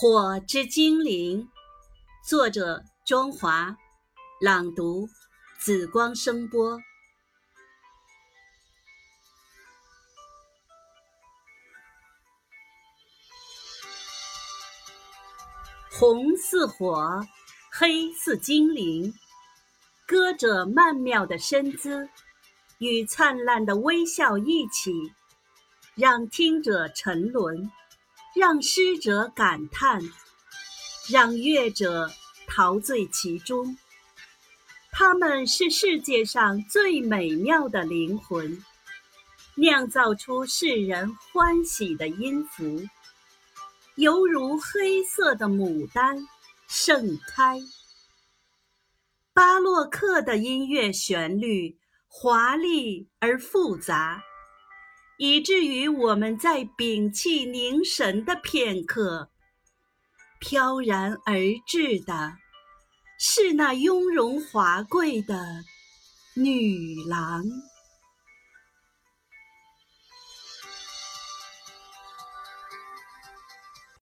火之精灵，作者：庄华，朗读：紫光声波。红似火，黑似精灵，歌者曼妙的身姿与灿烂的微笑一起，让听者沉沦。让诗者感叹，让乐者陶醉其中。他们是世界上最美妙的灵魂，酿造出世人欢喜的音符，犹如黑色的牡丹盛开。巴洛克的音乐旋律华丽而复杂。以至于我们在屏气凝神的片刻，飘然而至的，是那雍容华贵的女郎。